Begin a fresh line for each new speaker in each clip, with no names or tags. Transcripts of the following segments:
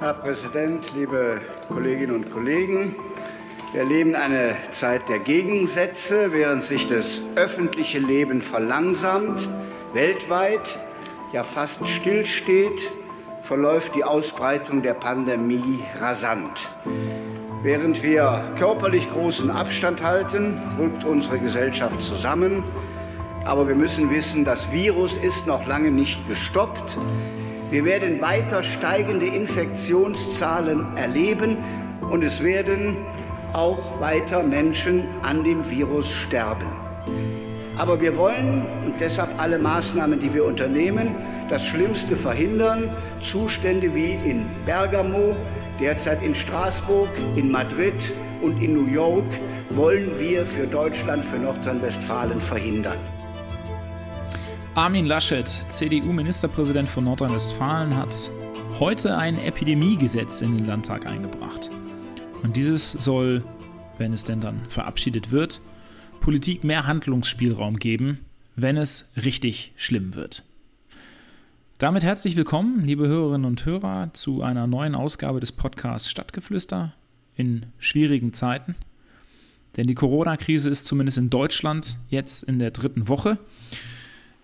Herr Präsident, liebe Kolleginnen und Kollegen! Wir erleben eine Zeit der Gegensätze, während sich das öffentliche Leben verlangsamt, weltweit, ja fast stillsteht, verläuft die Ausbreitung der Pandemie rasant. Während wir körperlich großen Abstand halten, rückt unsere Gesellschaft zusammen. Aber wir müssen wissen, das Virus ist noch lange nicht gestoppt. Wir werden weiter steigende Infektionszahlen erleben und es werden auch weiter Menschen an dem Virus sterben. Aber wir wollen und deshalb alle Maßnahmen, die wir unternehmen, das Schlimmste verhindern. Zustände wie in Bergamo, derzeit in Straßburg, in Madrid und in New York wollen wir für Deutschland, für Nordrhein-Westfalen verhindern.
Armin Laschet, CDU-Ministerpräsident von Nordrhein-Westfalen, hat heute ein Epidemiegesetz in den Landtag eingebracht. Und dieses soll, wenn es denn dann verabschiedet wird, Politik mehr Handlungsspielraum geben, wenn es richtig schlimm wird. Damit herzlich willkommen, liebe Hörerinnen und Hörer, zu einer neuen Ausgabe des Podcasts Stadtgeflüster in schwierigen Zeiten. Denn die Corona-Krise ist zumindest in Deutschland jetzt in der dritten Woche.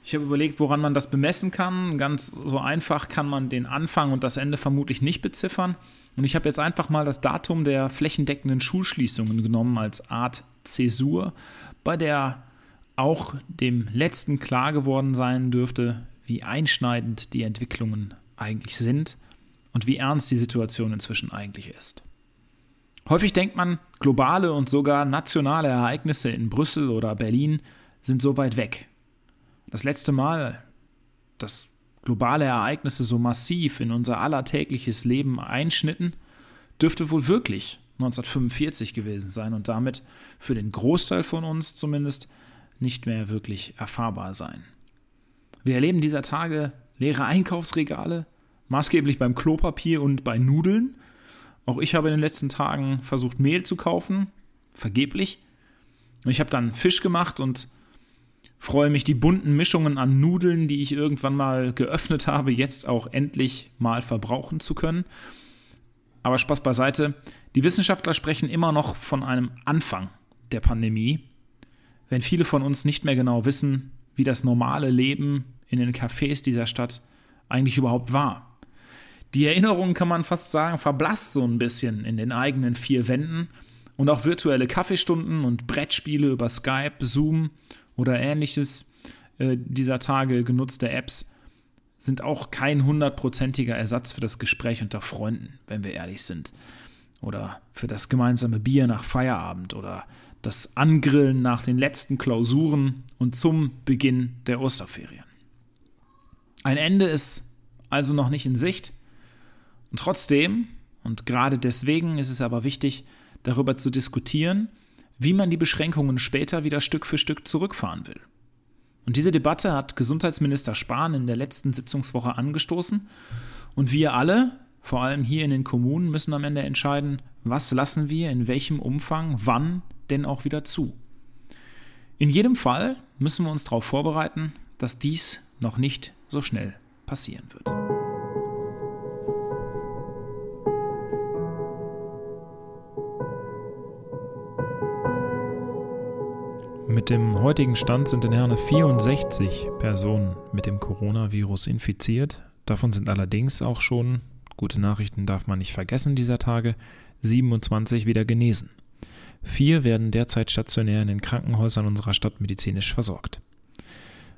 Ich habe überlegt, woran man das bemessen kann. Ganz so einfach kann man den Anfang und das Ende vermutlich nicht beziffern. Und ich habe jetzt einfach mal das Datum der flächendeckenden Schulschließungen genommen als Art Zäsur, bei der auch dem letzten klar geworden sein dürfte, wie einschneidend die Entwicklungen eigentlich sind und wie ernst die Situation inzwischen eigentlich ist. Häufig denkt man, globale und sogar nationale Ereignisse in Brüssel oder Berlin sind so weit weg. Das letzte Mal, dass globale Ereignisse so massiv in unser allertägliches Leben einschnitten, dürfte wohl wirklich 1945 gewesen sein und damit für den Großteil von uns zumindest nicht mehr wirklich erfahrbar sein. Wir erleben dieser Tage leere Einkaufsregale, maßgeblich beim Klopapier und bei Nudeln. Auch ich habe in den letzten Tagen versucht, Mehl zu kaufen, vergeblich. Ich habe dann Fisch gemacht und freue mich, die bunten Mischungen an Nudeln, die ich irgendwann mal geöffnet habe, jetzt auch endlich mal verbrauchen zu können. Aber Spaß beiseite, die Wissenschaftler sprechen immer noch von einem Anfang der Pandemie, wenn viele von uns nicht mehr genau wissen, wie das normale Leben in den Cafés dieser Stadt eigentlich überhaupt war. Die Erinnerung, kann man fast sagen, verblasst so ein bisschen in den eigenen vier Wänden und auch virtuelle Kaffeestunden und Brettspiele über Skype, Zoom oder ähnliches äh, dieser Tage genutzte Apps sind auch kein hundertprozentiger Ersatz für das Gespräch unter Freunden, wenn wir ehrlich sind. Oder für das gemeinsame Bier nach Feierabend oder das Angrillen nach den letzten Klausuren und zum Beginn der Osterferien. Ein Ende ist also noch nicht in Sicht. Und trotzdem, und gerade deswegen ist es aber wichtig, darüber zu diskutieren, wie man die Beschränkungen später wieder Stück für Stück zurückfahren will. Und diese Debatte hat Gesundheitsminister Spahn in der letzten Sitzungswoche angestoßen. Und wir alle, vor allem hier in den Kommunen, müssen am Ende entscheiden, was lassen wir in welchem Umfang, wann denn auch wieder zu. In jedem Fall müssen wir uns darauf vorbereiten, dass dies noch nicht so schnell passieren wird. Mit dem heutigen Stand sind in Herne 64 Personen mit dem Coronavirus infiziert. Davon sind allerdings auch schon, gute Nachrichten darf man nicht vergessen dieser Tage, 27 wieder genesen. Vier werden derzeit stationär in den Krankenhäusern unserer Stadt medizinisch versorgt.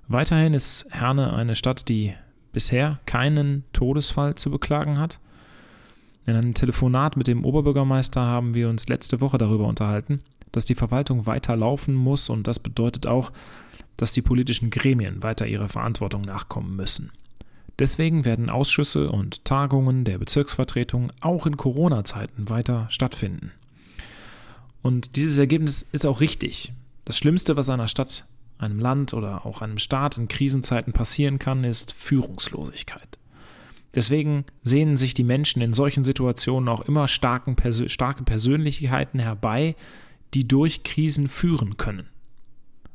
Weiterhin ist Herne eine Stadt, die bisher keinen Todesfall zu beklagen hat. In einem Telefonat mit dem Oberbürgermeister haben wir uns letzte Woche darüber unterhalten, dass die Verwaltung weiter laufen muss und das bedeutet auch, dass die politischen Gremien weiter ihrer Verantwortung nachkommen müssen. Deswegen werden Ausschüsse und Tagungen der Bezirksvertretung auch in Corona-Zeiten weiter stattfinden. Und dieses Ergebnis ist auch richtig. Das Schlimmste, was einer Stadt einem Land oder auch einem Staat in Krisenzeiten passieren kann, ist Führungslosigkeit. Deswegen sehnen sich die Menschen in solchen Situationen auch immer starken, starke Persönlichkeiten herbei, die durch Krisen führen können.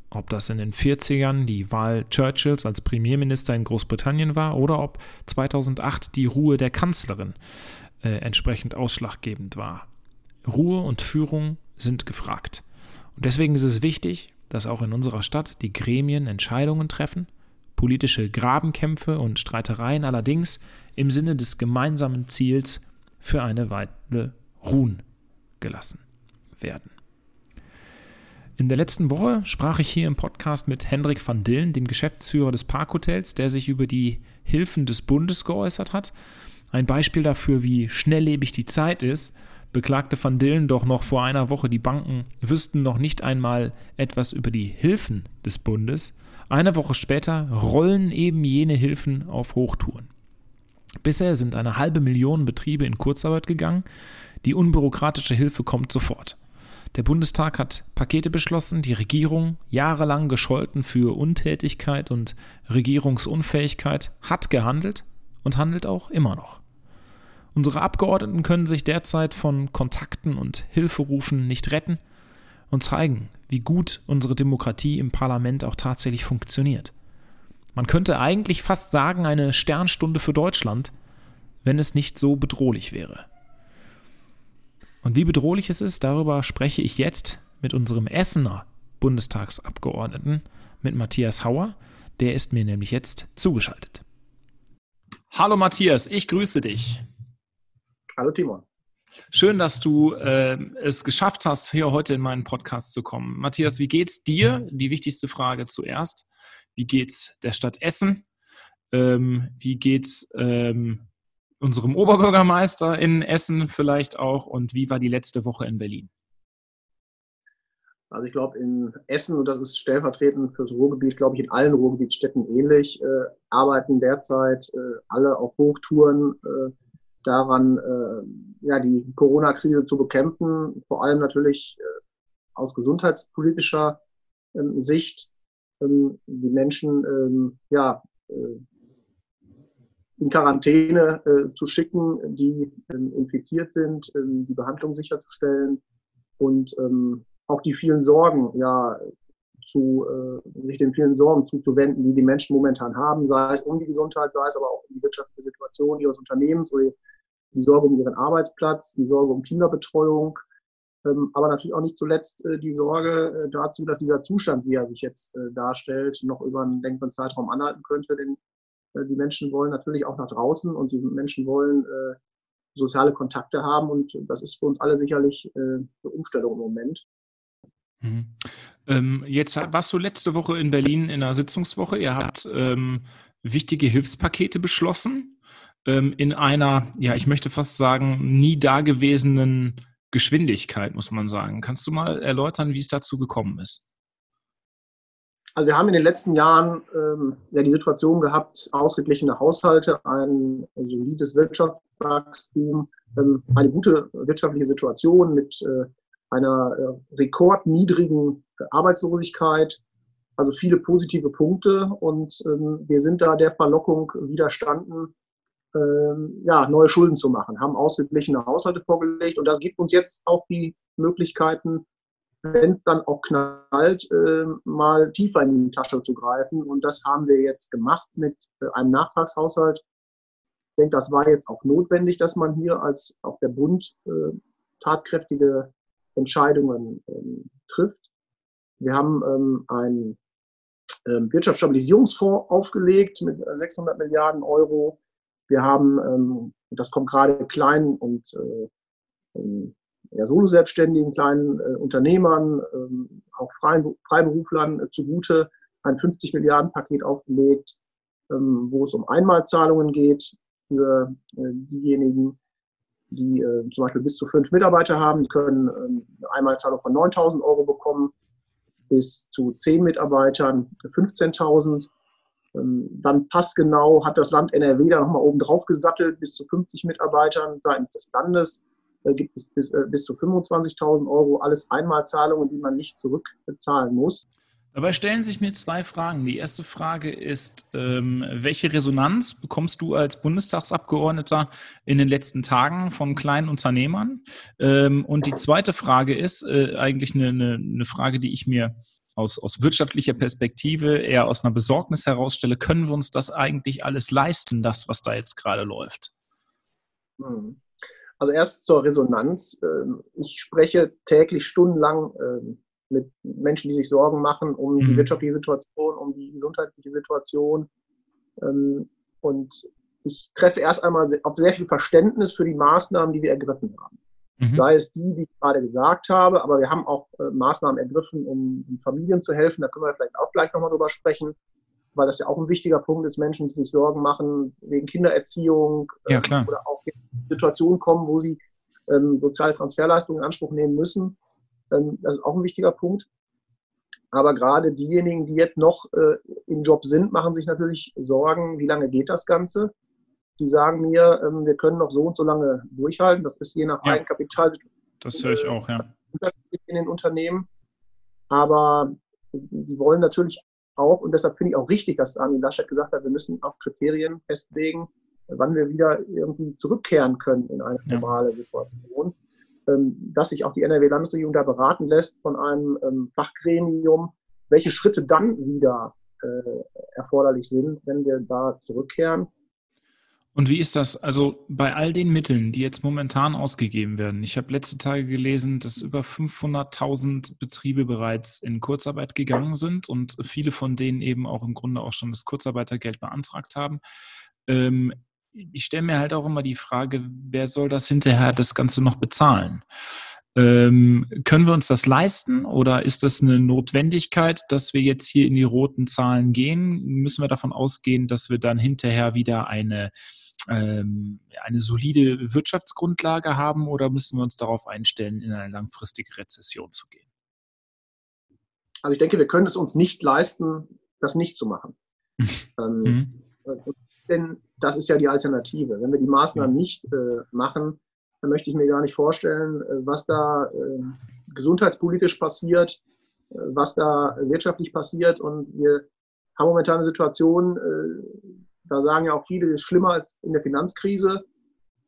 Ob das in den 40ern die Wahl Churchills als Premierminister in Großbritannien war oder ob 2008 die Ruhe der Kanzlerin äh, entsprechend ausschlaggebend war. Ruhe und Führung sind gefragt. Und deswegen ist es wichtig, dass auch in unserer Stadt die Gremien Entscheidungen treffen, politische Grabenkämpfe und Streitereien allerdings im Sinne des gemeinsamen Ziels für eine Weile ruhen gelassen werden. In der letzten Woche sprach ich hier im Podcast mit Hendrik van Dillen, dem Geschäftsführer des Parkhotels, der sich über die Hilfen des Bundes geäußert hat. Ein Beispiel dafür, wie schnelllebig die Zeit ist, beklagte van Dillen doch noch vor einer Woche, die Banken wüssten noch nicht einmal etwas über die Hilfen des Bundes. Eine Woche später rollen eben jene Hilfen auf Hochtouren. Bisher sind eine halbe Million Betriebe in Kurzarbeit gegangen. Die unbürokratische Hilfe kommt sofort. Der Bundestag hat Pakete beschlossen, die Regierung, jahrelang gescholten für Untätigkeit und Regierungsunfähigkeit, hat gehandelt und handelt auch immer noch. Unsere Abgeordneten können sich derzeit von Kontakten und Hilferufen nicht retten und zeigen, wie gut unsere Demokratie im Parlament auch tatsächlich funktioniert. Man könnte eigentlich fast sagen, eine Sternstunde für Deutschland, wenn es nicht so bedrohlich wäre. Und wie bedrohlich es ist, darüber spreche ich jetzt mit unserem Essener Bundestagsabgeordneten, mit Matthias Hauer. Der ist mir nämlich jetzt zugeschaltet. Hallo Matthias, ich grüße dich.
Hallo Timon.
Schön, dass du äh, es geschafft hast, hier heute in meinen Podcast zu kommen. Matthias, wie geht's dir? Die wichtigste Frage zuerst. Wie geht's der Stadt Essen? Ähm, wie geht's ähm, unserem Oberbürgermeister in Essen vielleicht auch und wie war die letzte Woche in Berlin?
Also ich glaube in Essen, und das ist stellvertretend fürs Ruhrgebiet, glaube ich in allen Ruhrgebietsstädten ähnlich, äh, arbeiten derzeit äh, alle auf Hochtouren äh, daran, äh, ja, die Corona-Krise zu bekämpfen, vor allem natürlich äh, aus gesundheitspolitischer ähm, Sicht ähm, die Menschen ähm, ja, äh, in Quarantäne äh, zu schicken, die ähm, infiziert sind, ähm, die Behandlung sicherzustellen und ähm, auch die vielen Sorgen, ja, zu, äh, sich den vielen Sorgen zuzuwenden, die die Menschen momentan haben, sei es um die Gesundheit, sei es aber auch um die wirtschaftliche Situation ihres Unternehmens oder die Sorge um ihren Arbeitsplatz, die Sorge um Kinderbetreuung, ähm, aber natürlich auch nicht zuletzt äh, die Sorge äh, dazu, dass dieser Zustand, wie er sich jetzt äh, darstellt, noch über einen längeren Zeitraum anhalten könnte, denn die Menschen wollen natürlich auch nach draußen und die Menschen wollen äh, soziale Kontakte haben und das ist für uns alle sicherlich äh, eine Umstellung im Moment.
Mhm. Ähm, jetzt warst du letzte Woche in Berlin in einer Sitzungswoche. Ihr habt ähm, wichtige Hilfspakete beschlossen ähm, in einer, ja, ich möchte fast sagen, nie dagewesenen Geschwindigkeit, muss man sagen. Kannst du mal erläutern, wie es dazu gekommen ist?
Also wir haben in den letzten Jahren ähm, ja die Situation gehabt, ausgeglichene Haushalte, ein solides Wirtschaftswachstum, ähm, eine gute wirtschaftliche Situation mit äh, einer äh, rekordniedrigen Arbeitslosigkeit, also viele positive Punkte und ähm, wir sind da der Verlockung widerstanden, ähm, ja, neue Schulden zu machen, haben ausgeglichene Haushalte vorgelegt und das gibt uns jetzt auch die Möglichkeiten, wenn es dann auch knallt, äh, mal tiefer in die Tasche zu greifen. Und das haben wir jetzt gemacht mit äh, einem Nachtragshaushalt. Ich denke, das war jetzt auch notwendig, dass man hier als auch der Bund äh, tatkräftige Entscheidungen ähm, trifft. Wir haben ähm, einen ähm, Wirtschaftsstabilisierungsfonds aufgelegt mit 600 Milliarden Euro. Wir haben, ähm, das kommt gerade klein und äh, ähm, ja, Solo-Selbstständigen, kleinen äh, Unternehmern, ähm, auch Freien, Freiberuflern äh, zugute ein 50 Milliarden Paket aufgelegt, ähm, wo es um Einmalzahlungen geht für äh, diejenigen, die äh, zum Beispiel bis zu fünf Mitarbeiter haben, die können ähm, eine Einmalzahlung von 9.000 Euro bekommen, bis zu zehn Mitarbeitern 15.000. Ähm, dann passgenau hat das Land NRW da nochmal oben drauf gesattelt, bis zu 50 Mitarbeitern seitens des Landes gibt es bis, äh, bis zu 25.000 Euro, alles Einmalzahlungen, die man nicht zurückbezahlen muss.
Dabei stellen sich mir zwei Fragen. Die erste Frage ist, ähm, welche Resonanz bekommst du als Bundestagsabgeordneter in den letzten Tagen von kleinen Unternehmern? Ähm, und die zweite Frage ist äh, eigentlich eine, eine, eine, Frage, die ich mir aus, aus wirtschaftlicher Perspektive eher aus einer Besorgnis herausstelle. Können wir uns das eigentlich alles leisten, das, was da jetzt gerade läuft?
Hm. Also erst zur Resonanz. Ähm, ich spreche täglich stundenlang ähm, mit Menschen, die sich Sorgen machen um die mhm. wirtschaftliche Situation, um die gesundheitliche Situation. Ähm, und ich treffe erst einmal auf sehr viel Verständnis für die Maßnahmen, die wir ergriffen haben. Mhm. Sei es die, die ich gerade gesagt habe, aber wir haben auch äh, Maßnahmen ergriffen, um, um Familien zu helfen. Da können wir vielleicht auch gleich nochmal drüber sprechen, weil das ja auch ein wichtiger Punkt ist, Menschen, die sich Sorgen machen wegen Kindererziehung
ja, ähm,
oder auch in Situationen kommen, wo sie ähm, soziale Transferleistungen in Anspruch nehmen müssen. Ähm, das ist auch ein wichtiger Punkt. Aber gerade diejenigen, die jetzt noch äh, im Job sind, machen sich natürlich Sorgen, wie lange geht das Ganze? Die sagen mir, ähm, wir können noch so und so lange durchhalten. Das ist je nach ja, Eigenkapital.
Das höre ich auch, ja.
In den Unternehmen. Aber die wollen natürlich auch, und deshalb finde ich auch richtig, dass Armin Laschet gesagt hat, wir müssen auch Kriterien festlegen, wann wir wieder irgendwie zurückkehren können in eine normale. Situation. Ähm, dass sich auch die NRW-Landesregierung da beraten lässt von einem ähm, Fachgremium, welche Schritte dann wieder äh, erforderlich sind, wenn wir da zurückkehren.
Und wie ist das? Also bei all den Mitteln, die jetzt momentan ausgegeben werden. Ich habe letzte Tage gelesen, dass über 500.000 Betriebe bereits in Kurzarbeit gegangen sind und viele von denen eben auch im Grunde auch schon das Kurzarbeitergeld beantragt haben. Ähm, ich stelle mir halt auch immer die Frage, wer soll das hinterher das Ganze noch bezahlen? Ähm, können wir uns das leisten oder ist das eine Notwendigkeit, dass wir jetzt hier in die roten Zahlen gehen? Müssen wir davon ausgehen, dass wir dann hinterher wieder eine, ähm, eine solide Wirtschaftsgrundlage haben oder müssen wir uns darauf einstellen, in eine langfristige Rezession zu gehen?
Also ich denke, wir können es uns nicht leisten, das nicht zu machen. ähm, mhm. Denn das ist ja die Alternative. Wenn wir die Maßnahmen nicht äh, machen, dann möchte ich mir gar nicht vorstellen, äh, was da äh, gesundheitspolitisch passiert, äh, was da wirtschaftlich passiert. Und wir haben momentan eine Situation, äh, da sagen ja auch viele, es ist schlimmer als in der Finanzkrise.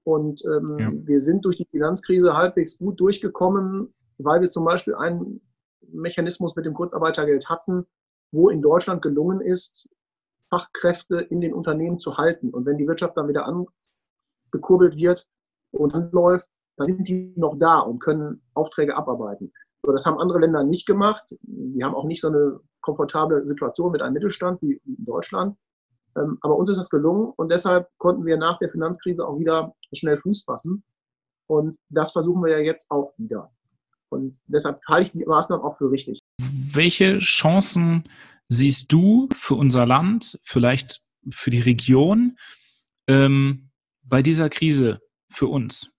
Und ähm, ja. wir sind durch die Finanzkrise halbwegs gut durchgekommen, weil wir zum Beispiel einen Mechanismus mit dem Kurzarbeitergeld hatten, wo in Deutschland gelungen ist, Fachkräfte in den Unternehmen zu halten. Und wenn die Wirtschaft dann wieder angekurbelt wird und anläuft, dann sind die noch da und können Aufträge abarbeiten. So, das haben andere Länder nicht gemacht. Die haben auch nicht so eine komfortable Situation mit einem Mittelstand wie in Deutschland. Ähm, aber uns ist das gelungen und deshalb konnten wir nach der Finanzkrise auch wieder schnell Fuß fassen. Und das versuchen wir ja jetzt auch wieder. Und deshalb halte ich die Maßnahmen auch für richtig.
Welche Chancen siehst du für unser Land, vielleicht für die Region ähm, bei dieser Krise für uns?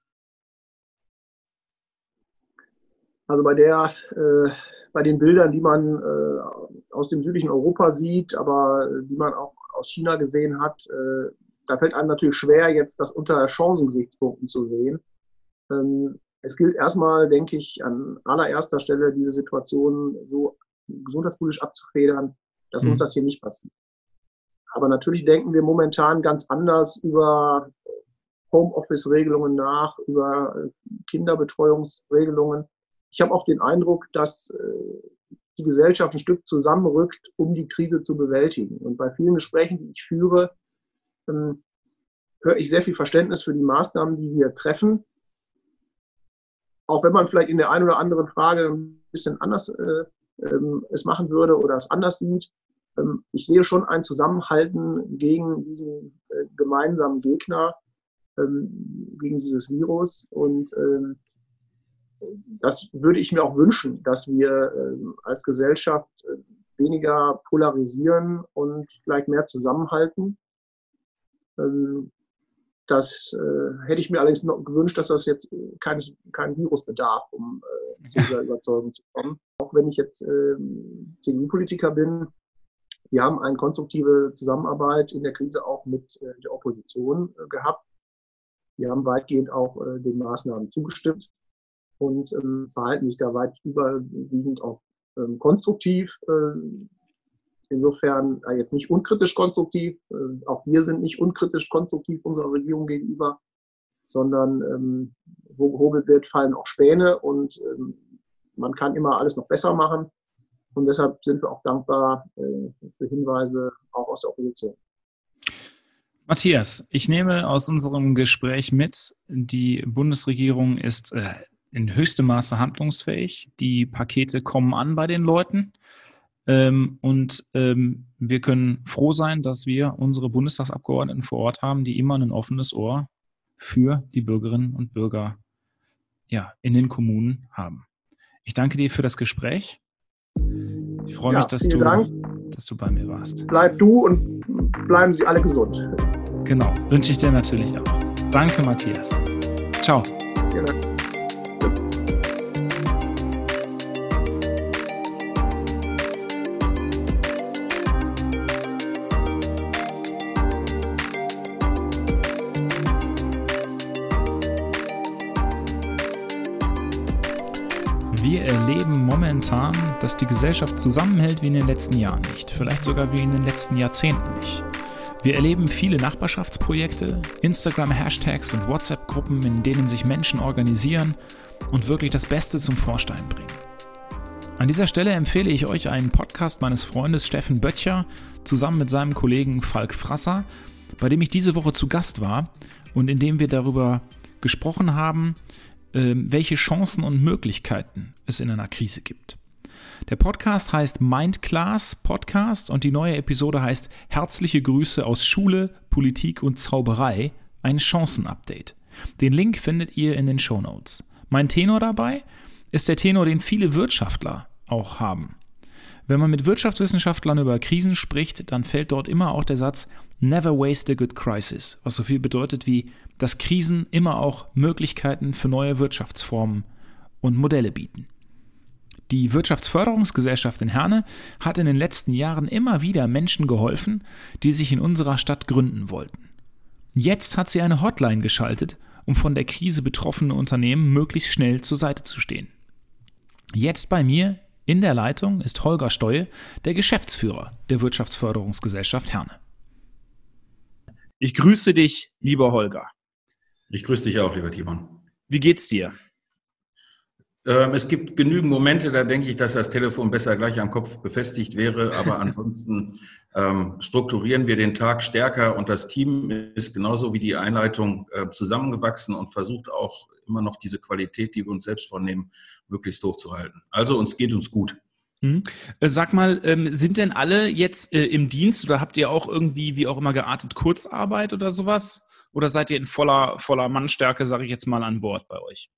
Also bei der, äh, bei den Bildern, die man äh, aus dem südlichen Europa sieht, aber äh, die man auch aus China gesehen hat, äh, da fällt einem natürlich schwer, jetzt das unter Chancengesichtspunkten zu sehen. Ähm, es gilt erstmal, denke ich, an allererster Stelle diese Situation so gesundheitspolitisch abzufedern, dass mhm. uns das hier nicht passiert. Aber natürlich denken wir momentan ganz anders über Homeoffice-Regelungen nach, über äh, Kinderbetreuungsregelungen. Ich habe auch den Eindruck, dass äh, die Gesellschaft ein Stück zusammenrückt, um die Krise zu bewältigen. Und bei vielen Gesprächen, die ich führe, ähm, höre ich sehr viel Verständnis für die Maßnahmen, die wir treffen. Auch wenn man vielleicht in der einen oder anderen Frage ein bisschen anders äh, ähm, es machen würde oder es anders sieht. Ähm, ich sehe schon ein Zusammenhalten gegen diesen äh, gemeinsamen Gegner, ähm, gegen dieses Virus. Und das würde ich mir auch wünschen, dass wir als Gesellschaft äh, weniger polarisieren und vielleicht mehr zusammenhalten. Das äh, hätte ich mir allerdings noch gewünscht, dass das jetzt keines, kein Virus bedarf, um äh, zu dieser Überzeugung zu kommen. Auch wenn ich jetzt äh, CDU-Politiker bin, wir haben eine konstruktive Zusammenarbeit in der Krise auch mit äh, der Opposition äh, gehabt. Wir haben weitgehend auch äh, den Maßnahmen zugestimmt und ähm, verhalten sich da weit überwiegend auch ähm, konstruktiv. Äh, Insofern äh, jetzt nicht unkritisch konstruktiv. Äh, auch wir sind nicht unkritisch konstruktiv unserer Regierung gegenüber, sondern ähm, wo gehobelt wird, fallen auch Späne und ähm, man kann immer alles noch besser machen. Und deshalb sind wir auch dankbar äh, für Hinweise auch aus der Opposition.
Matthias, ich nehme aus unserem Gespräch mit, die Bundesregierung ist äh, in höchstem Maße handlungsfähig. Die Pakete kommen an bei den Leuten. Ähm, und ähm, wir können froh sein, dass wir unsere Bundestagsabgeordneten vor Ort haben, die immer ein offenes Ohr für die Bürgerinnen und Bürger ja, in den Kommunen haben. Ich danke dir für das Gespräch. Ich freue ja, mich, dass du, dass du bei mir warst.
Bleib du und bleiben Sie alle gesund.
Genau, wünsche ich dir natürlich auch. Danke, Matthias. Ciao. Vielen Wir erleben momentan, dass die Gesellschaft zusammenhält wie in den letzten Jahren nicht, vielleicht sogar wie in den letzten Jahrzehnten nicht. Wir erleben viele Nachbarschaftsprojekte, Instagram-Hashtags und WhatsApp-Gruppen, in denen sich Menschen organisieren und wirklich das Beste zum Vorstein bringen. An dieser Stelle empfehle ich euch einen Podcast meines Freundes Steffen Böttcher zusammen mit seinem Kollegen Falk Frasser, bei dem ich diese Woche zu Gast war und in dem wir darüber gesprochen haben, ähm, welche Chancen und Möglichkeiten es in einer Krise gibt. Der Podcast heißt Mindclass Podcast und die neue Episode heißt Herzliche Grüße aus Schule, Politik und Zauberei, ein Chancenupdate. Den Link findet ihr in den Show Notes. Mein Tenor dabei ist der Tenor, den viele Wirtschaftler auch haben. Wenn man mit Wirtschaftswissenschaftlern über Krisen spricht, dann fällt dort immer auch der Satz Never waste a good crisis, was so viel bedeutet wie, dass Krisen immer auch Möglichkeiten für neue Wirtschaftsformen und Modelle bieten. Die Wirtschaftsförderungsgesellschaft in Herne hat in den letzten Jahren immer wieder Menschen geholfen, die sich in unserer Stadt gründen wollten. Jetzt hat sie eine Hotline geschaltet, um von der Krise betroffene Unternehmen möglichst schnell zur Seite zu stehen. Jetzt bei mir in der Leitung ist Holger Steue, der Geschäftsführer der Wirtschaftsförderungsgesellschaft Herne. Ich grüße dich, lieber Holger.
Ich grüße dich auch, lieber Timon.
Wie geht's dir?
Ähm, es gibt genügend Momente, da denke ich, dass das Telefon besser gleich am Kopf befestigt wäre. Aber ansonsten ähm, strukturieren wir den Tag stärker und das Team ist genauso wie die Einleitung äh, zusammengewachsen und versucht auch immer noch diese Qualität, die wir uns selbst vornehmen, möglichst hochzuhalten. Also uns geht uns gut.
Hm. Äh, sag mal, ähm, sind denn alle jetzt äh, im Dienst oder habt ihr auch irgendwie, wie auch immer geartet, Kurzarbeit oder sowas? Oder seid ihr in voller, voller Mannstärke, sage ich jetzt mal, an Bord bei euch?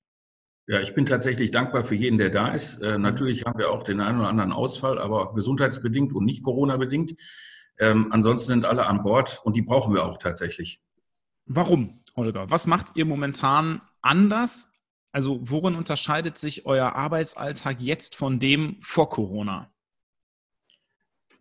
Ja, ich bin tatsächlich dankbar für jeden, der da ist. Äh, natürlich haben wir auch den einen oder anderen Ausfall, aber gesundheitsbedingt und nicht Corona-bedingt. Ähm, ansonsten sind alle an Bord und die brauchen wir auch tatsächlich.
Warum, Holger? Was macht ihr momentan anders? Also worin unterscheidet sich euer Arbeitsalltag jetzt von dem vor Corona?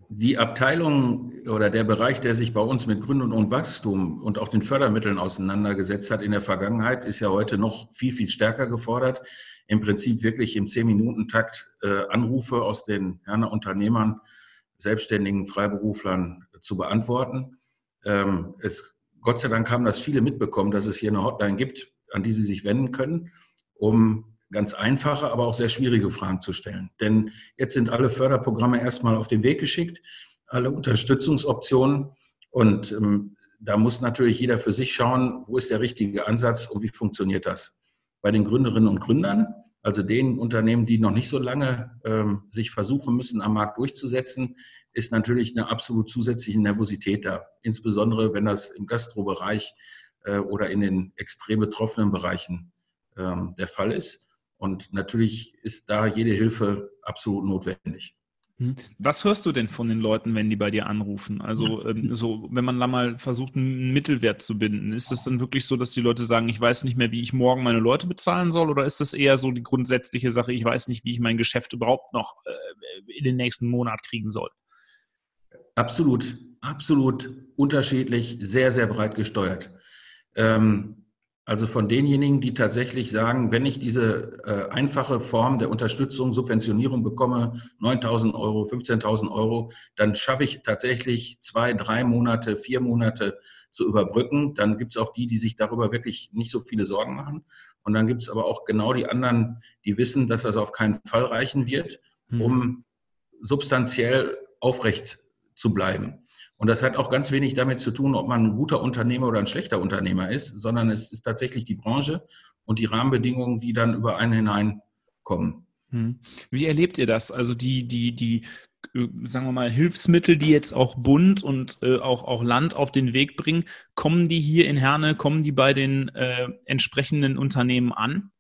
Die Abteilung oder der Bereich, der sich bei uns mit Gründung und Wachstum und auch den Fördermitteln auseinandergesetzt hat in der Vergangenheit, ist ja heute noch viel, viel stärker gefordert. Im Prinzip wirklich im Zehn-Minuten-Takt äh, Anrufe aus den Herner Unternehmern, Selbstständigen, Freiberuflern zu beantworten. Ähm, es, Gott sei Dank haben das viele mitbekommen, dass es hier eine Hotline gibt, an die sie sich wenden können, um ganz einfache, aber auch sehr schwierige Fragen zu stellen. Denn jetzt sind alle Förderprogramme erstmal auf den Weg geschickt, alle Unterstützungsoptionen. Und ähm, da muss natürlich jeder für sich schauen, wo ist der richtige Ansatz und wie funktioniert das. Bei den Gründerinnen und Gründern, also den Unternehmen, die noch nicht so lange ähm, sich versuchen müssen, am Markt durchzusetzen, ist natürlich eine absolut zusätzliche Nervosität da. Insbesondere, wenn das im Gastrobereich äh, oder in den extrem betroffenen Bereichen ähm, der Fall ist. Und natürlich ist da jede Hilfe absolut notwendig.
Hm. Was hörst du denn von den Leuten, wenn die bei dir anrufen? Also ähm, so, wenn man da mal versucht, einen Mittelwert zu binden, ist es dann wirklich so, dass die Leute sagen, ich weiß nicht mehr, wie ich morgen meine Leute bezahlen soll? Oder ist das eher so die grundsätzliche Sache, ich weiß nicht, wie ich mein Geschäft überhaupt noch äh, in den nächsten Monat kriegen soll?
Absolut, absolut unterschiedlich, sehr, sehr breit gesteuert. Ähm, also von denjenigen, die tatsächlich sagen, wenn ich diese äh, einfache Form der Unterstützung, Subventionierung bekomme, 9.000 Euro, 15.000 Euro, dann schaffe ich tatsächlich zwei, drei Monate, vier Monate zu überbrücken. Dann gibt es auch die, die sich darüber wirklich nicht so viele Sorgen machen. Und dann gibt es aber auch genau die anderen, die wissen, dass das auf keinen Fall reichen wird, mhm. um substanziell aufrecht zu bleiben. Und das hat auch ganz wenig damit zu tun, ob man ein guter Unternehmer oder ein schlechter Unternehmer ist, sondern es ist tatsächlich die Branche und die Rahmenbedingungen, die dann über einen hineinkommen.
Hm. Wie erlebt ihr das? Also die, die, die, äh, sagen wir mal, Hilfsmittel, die jetzt auch Bund und äh, auch, auch Land auf den Weg bringen, kommen die hier in Herne, kommen die bei den äh, entsprechenden Unternehmen an?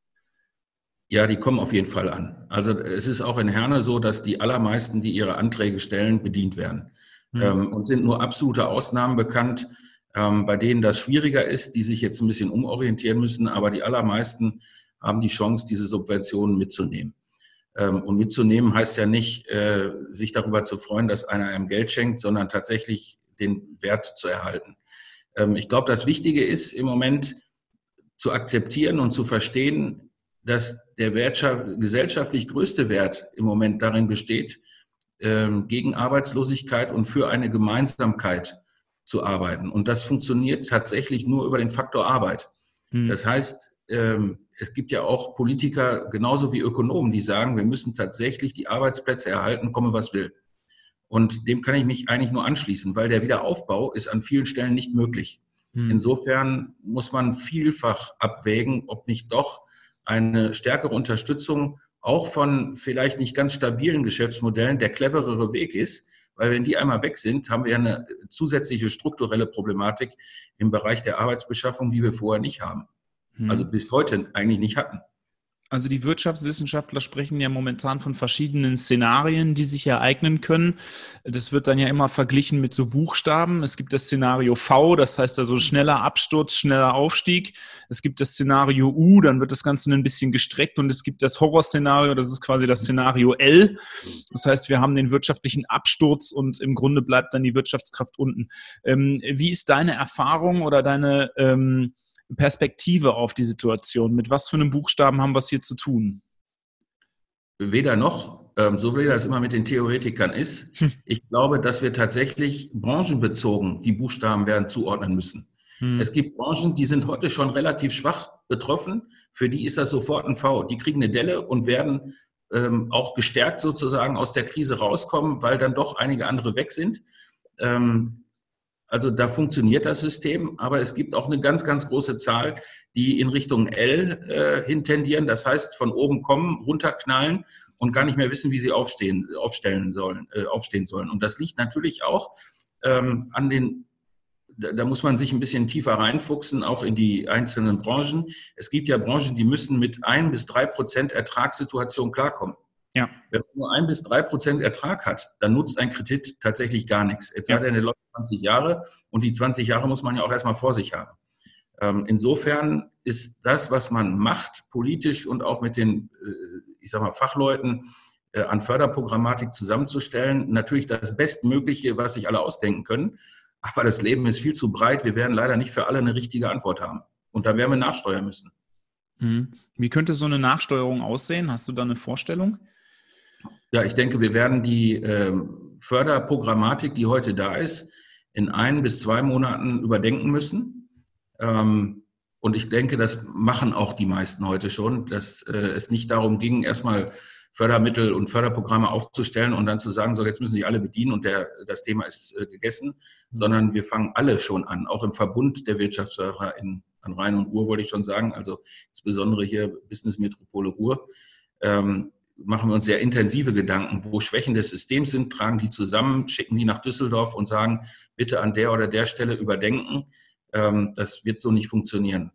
Ja, die kommen auf jeden Fall an. Also es ist auch in Herne so, dass die allermeisten, die ihre Anträge stellen, bedient werden. Mhm. Ähm, und sind nur absolute Ausnahmen bekannt, ähm, bei denen das schwieriger ist, die sich jetzt ein bisschen umorientieren müssen, aber die allermeisten haben die Chance, diese Subventionen mitzunehmen. Ähm, und mitzunehmen heißt ja nicht, äh, sich darüber zu freuen, dass einer einem Geld schenkt, sondern tatsächlich den Wert zu erhalten. Ähm, ich glaube, das Wichtige ist im Moment zu akzeptieren und zu verstehen, dass der gesellschaftlich größte Wert im Moment darin besteht, gegen Arbeitslosigkeit und für eine Gemeinsamkeit zu arbeiten. Und das funktioniert tatsächlich nur über den Faktor Arbeit. Hm. Das heißt, ähm, es gibt ja auch Politiker genauso wie Ökonomen, die sagen, wir müssen tatsächlich die Arbeitsplätze erhalten, komme was will. Und dem kann ich mich eigentlich nur anschließen, weil der Wiederaufbau ist an vielen Stellen nicht möglich. Hm. Insofern muss man vielfach abwägen, ob nicht doch eine stärkere Unterstützung auch von vielleicht nicht ganz stabilen Geschäftsmodellen der cleverere Weg ist, weil wenn die einmal weg sind, haben wir eine zusätzliche strukturelle Problematik im Bereich der Arbeitsbeschaffung, die wir vorher nicht haben. Hm. Also bis heute eigentlich nicht hatten.
Also die Wirtschaftswissenschaftler sprechen ja momentan von verschiedenen Szenarien, die sich ereignen können. Das wird dann ja immer verglichen mit so Buchstaben. Es gibt das Szenario V, das heißt also schneller Absturz, schneller Aufstieg. Es gibt das Szenario U, dann wird das Ganze ein bisschen gestreckt und es gibt das Horrorszenario, das ist quasi das Szenario L. Das heißt, wir haben den wirtschaftlichen Absturz und im Grunde bleibt dann die Wirtschaftskraft unten. Ähm, wie ist deine Erfahrung oder deine ähm, Perspektive auf die Situation? Mit was für einem Buchstaben haben wir es hier zu tun?
Weder noch, ähm, so wie das immer mit den Theoretikern ist. Hm. Ich glaube, dass wir tatsächlich branchenbezogen die Buchstaben werden zuordnen müssen. Hm. Es gibt Branchen, die sind heute schon relativ schwach betroffen. Für die ist das sofort ein V. Die kriegen eine Delle und werden ähm, auch gestärkt sozusagen aus der Krise rauskommen, weil dann doch einige andere weg sind. Ähm, also da funktioniert das System, aber es gibt auch eine ganz, ganz große Zahl, die in Richtung L äh, hintendieren. Das heißt, von oben kommen, runterknallen und gar nicht mehr wissen, wie sie aufstehen, aufstellen sollen, äh, aufstehen sollen. Und das liegt natürlich auch ähm, an den, da, da muss man sich ein bisschen tiefer reinfuchsen, auch in die einzelnen Branchen. Es gibt ja Branchen, die müssen mit ein bis drei Prozent Ertragssituation klarkommen. Ja. Wenn man nur ein bis drei Prozent Ertrag hat, dann nutzt ein Kredit tatsächlich gar nichts. Jetzt ja. hat er eine läuft 20 Jahre und die 20 Jahre muss man ja auch erstmal vor sich haben. Ähm, insofern ist das, was man macht, politisch und auch mit den, äh, ich sag mal, Fachleuten äh, an Förderprogrammatik zusammenzustellen, natürlich das Bestmögliche, was sich alle ausdenken können. Aber das Leben ist viel zu breit. Wir werden leider nicht für alle eine richtige Antwort haben. Und da werden wir nachsteuern müssen.
Mhm. Wie könnte so eine Nachsteuerung aussehen? Hast du da eine Vorstellung?
Ja, ich denke, wir werden die ähm, Förderprogrammatik, die heute da ist, in ein bis zwei Monaten überdenken müssen. Ähm, und ich denke, das machen auch die meisten heute schon, dass äh, es nicht darum ging, erstmal Fördermittel und Förderprogramme aufzustellen und dann zu sagen, so jetzt müssen sich alle bedienen und der, das Thema ist äh, gegessen, sondern wir fangen alle schon an, auch im Verbund der Wirtschaftsförderer in, an Rhein und Ruhr, wollte ich schon sagen, also insbesondere hier Business Metropole Ruhr. Ähm, machen wir uns sehr intensive Gedanken, wo Schwächen des Systems sind, tragen die zusammen, schicken die nach Düsseldorf und sagen, bitte an der oder der Stelle überdenken. Ähm, das wird so nicht funktionieren.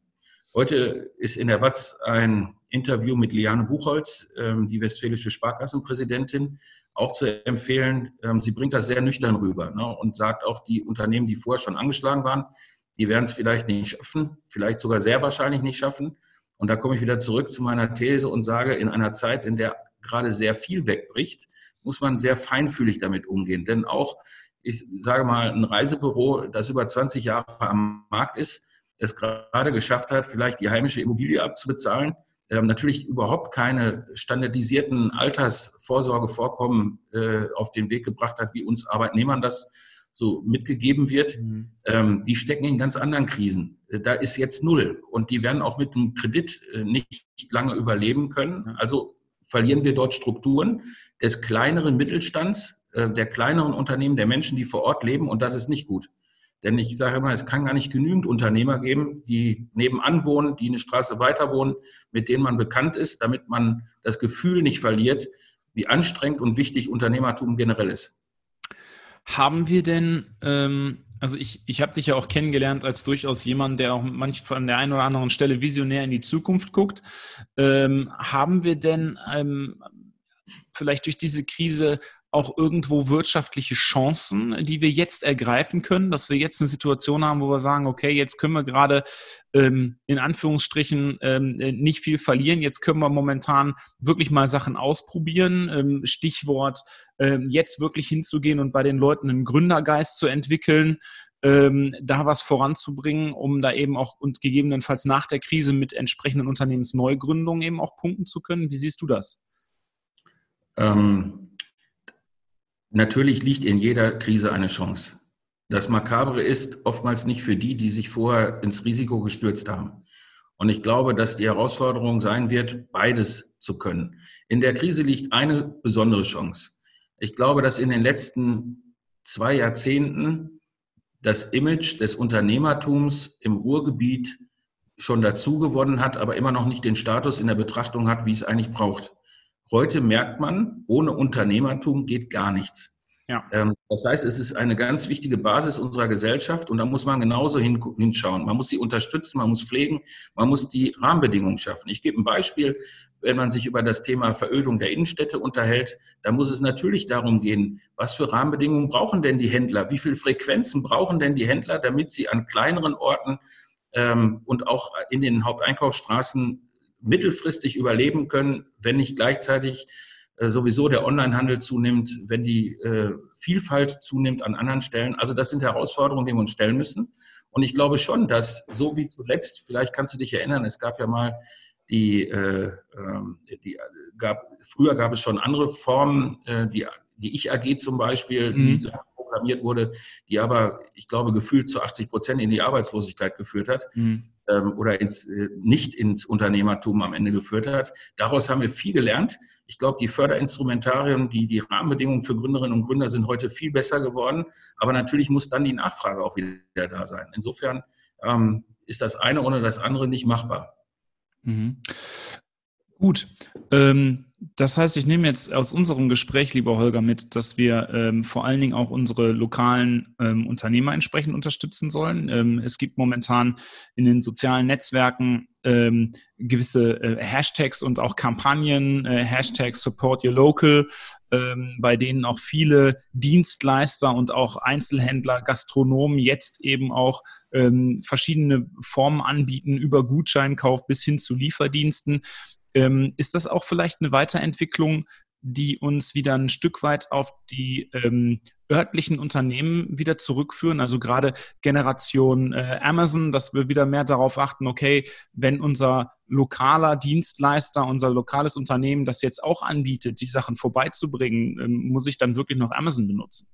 Heute ist in der Watz ein Interview mit Liane Buchholz, ähm, die westfälische Sparkassenpräsidentin, auch zu empfehlen. Ähm, sie bringt das sehr nüchtern rüber ne, und sagt auch, die Unternehmen, die vorher schon angeschlagen waren, die werden es vielleicht nicht schaffen, vielleicht sogar sehr wahrscheinlich nicht schaffen. Und da komme ich wieder zurück zu meiner These und sage, in einer Zeit, in der gerade sehr viel wegbricht, muss man sehr feinfühlig damit umgehen. Denn auch, ich sage mal, ein Reisebüro, das über 20 Jahre am Markt ist, es gerade geschafft hat, vielleicht die heimische Immobilie abzubezahlen, ähm, natürlich überhaupt keine standardisierten Altersvorsorgevorkommen äh, auf den Weg gebracht hat, wie uns Arbeitnehmern das so mitgegeben wird, mhm. ähm, die stecken in ganz anderen Krisen. Da ist jetzt null und die werden auch mit einem Kredit äh, nicht lange überleben können. Also verlieren wir dort Strukturen des kleineren Mittelstands, äh, der kleineren Unternehmen, der Menschen, die vor Ort leben. Und das ist nicht gut. Denn ich sage immer, es kann gar nicht genügend Unternehmer geben, die nebenan wohnen, die eine Straße weiter wohnen, mit denen man bekannt ist, damit man das Gefühl nicht verliert, wie anstrengend und wichtig Unternehmertum generell ist.
Haben wir denn, ähm, also ich, ich habe dich ja auch kennengelernt als durchaus jemand, der auch manchmal an der einen oder anderen Stelle visionär in die Zukunft guckt. Ähm, haben wir denn ähm, vielleicht durch diese Krise auch irgendwo wirtschaftliche Chancen, die wir jetzt ergreifen können, dass wir jetzt eine Situation haben, wo wir sagen, okay, jetzt können wir gerade ähm, in Anführungsstrichen ähm, nicht viel verlieren, jetzt können wir momentan wirklich mal Sachen ausprobieren. Ähm, Stichwort, ähm, jetzt wirklich hinzugehen und bei den Leuten einen Gründergeist zu entwickeln, ähm, da was voranzubringen, um da eben auch und gegebenenfalls nach der Krise mit entsprechenden Unternehmensneugründungen eben auch punkten zu können. Wie siehst du das?
Ähm, Natürlich liegt in jeder Krise eine Chance. Das Makabre ist oftmals nicht für die, die sich vorher ins Risiko gestürzt haben. Und ich glaube, dass die Herausforderung sein wird, beides zu können. In der Krise liegt eine besondere Chance. Ich glaube, dass in den letzten zwei Jahrzehnten das Image des Unternehmertums im Ruhrgebiet schon dazu gewonnen hat, aber immer noch nicht den Status in der Betrachtung hat, wie es eigentlich braucht. Heute merkt man, ohne Unternehmertum geht gar nichts. Ja. Ähm, das heißt, es ist eine ganz wichtige Basis unserer Gesellschaft und da muss man genauso hinschauen. Man muss sie unterstützen, man muss pflegen, man muss die Rahmenbedingungen schaffen. Ich gebe ein Beispiel. Wenn man sich über das Thema Verödung der Innenstädte unterhält, da muss es natürlich darum gehen, was für Rahmenbedingungen brauchen denn die Händler? Wie viele Frequenzen brauchen denn die Händler, damit sie an kleineren Orten ähm, und auch in den Haupteinkaufsstraßen mittelfristig überleben können, wenn nicht gleichzeitig äh, sowieso der Onlinehandel zunimmt, wenn die äh, Vielfalt zunimmt an anderen Stellen. Also das sind Herausforderungen, die wir uns stellen müssen. Und ich glaube schon, dass so wie zuletzt, vielleicht kannst du dich erinnern, es gab ja mal die, äh, ähm, die gab, früher gab es schon andere Formen, äh, die, die Ich-AG zum Beispiel, mhm. die programmiert wurde, die aber, ich glaube, gefühlt zu 80 Prozent in die Arbeitslosigkeit geführt hat mhm. ähm, oder ins, äh, nicht ins Unternehmertum am Ende geführt hat. Daraus haben wir viel gelernt. Ich glaube, die Förderinstrumentarien, die, die Rahmenbedingungen für Gründerinnen und Gründer sind heute viel besser geworden. Aber natürlich muss dann die Nachfrage auch wieder da sein. Insofern ähm, ist das eine ohne das andere nicht machbar.
Mhm. Gut. Ähm, das heißt, ich nehme jetzt aus unserem Gespräch, lieber Holger, mit, dass wir ähm, vor allen Dingen auch unsere lokalen ähm, Unternehmer entsprechend unterstützen sollen. Ähm, es gibt momentan in den sozialen Netzwerken ähm, gewisse äh, Hashtags und auch Kampagnen, äh, Hashtag Support Your Local, ähm, bei denen auch viele Dienstleister und auch Einzelhändler, Gastronomen jetzt eben auch ähm, verschiedene Formen anbieten, über Gutscheinkauf bis hin zu Lieferdiensten. Ähm, ist das auch vielleicht eine Weiterentwicklung, die uns wieder ein Stück weit auf die ähm, örtlichen Unternehmen wieder zurückführen? Also gerade Generation äh, Amazon, dass wir wieder mehr darauf achten, okay, wenn unser lokaler Dienstleister, unser lokales Unternehmen das jetzt auch anbietet, die Sachen vorbeizubringen, ähm, muss ich dann wirklich noch Amazon benutzen?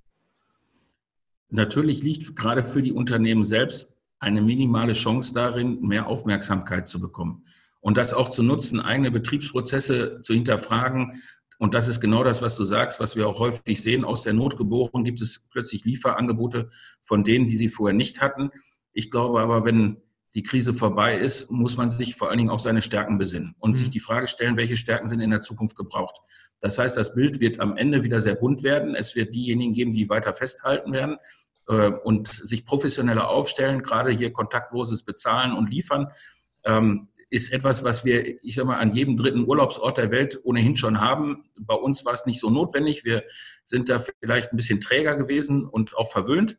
Natürlich liegt gerade für die Unternehmen selbst eine minimale Chance darin, mehr Aufmerksamkeit zu bekommen und das auch zu nutzen, eigene Betriebsprozesse zu hinterfragen. Und das ist genau das, was du sagst, was wir auch häufig sehen. Aus der Not geboren gibt es plötzlich Lieferangebote von denen, die sie vorher nicht hatten. Ich glaube aber, wenn die Krise vorbei ist, muss man sich vor allen Dingen auf seine Stärken besinnen und mhm. sich die Frage stellen, welche Stärken sind in der Zukunft gebraucht. Das heißt, das Bild wird am Ende wieder sehr bunt werden. Es wird diejenigen geben, die weiter festhalten werden äh, und sich professioneller aufstellen, gerade hier kontaktloses Bezahlen und Liefern. Ähm, ist etwas, was wir, ich sag mal, an jedem dritten Urlaubsort der Welt ohnehin schon haben. Bei uns war es nicht so notwendig. Wir sind da vielleicht ein bisschen träger gewesen und auch verwöhnt.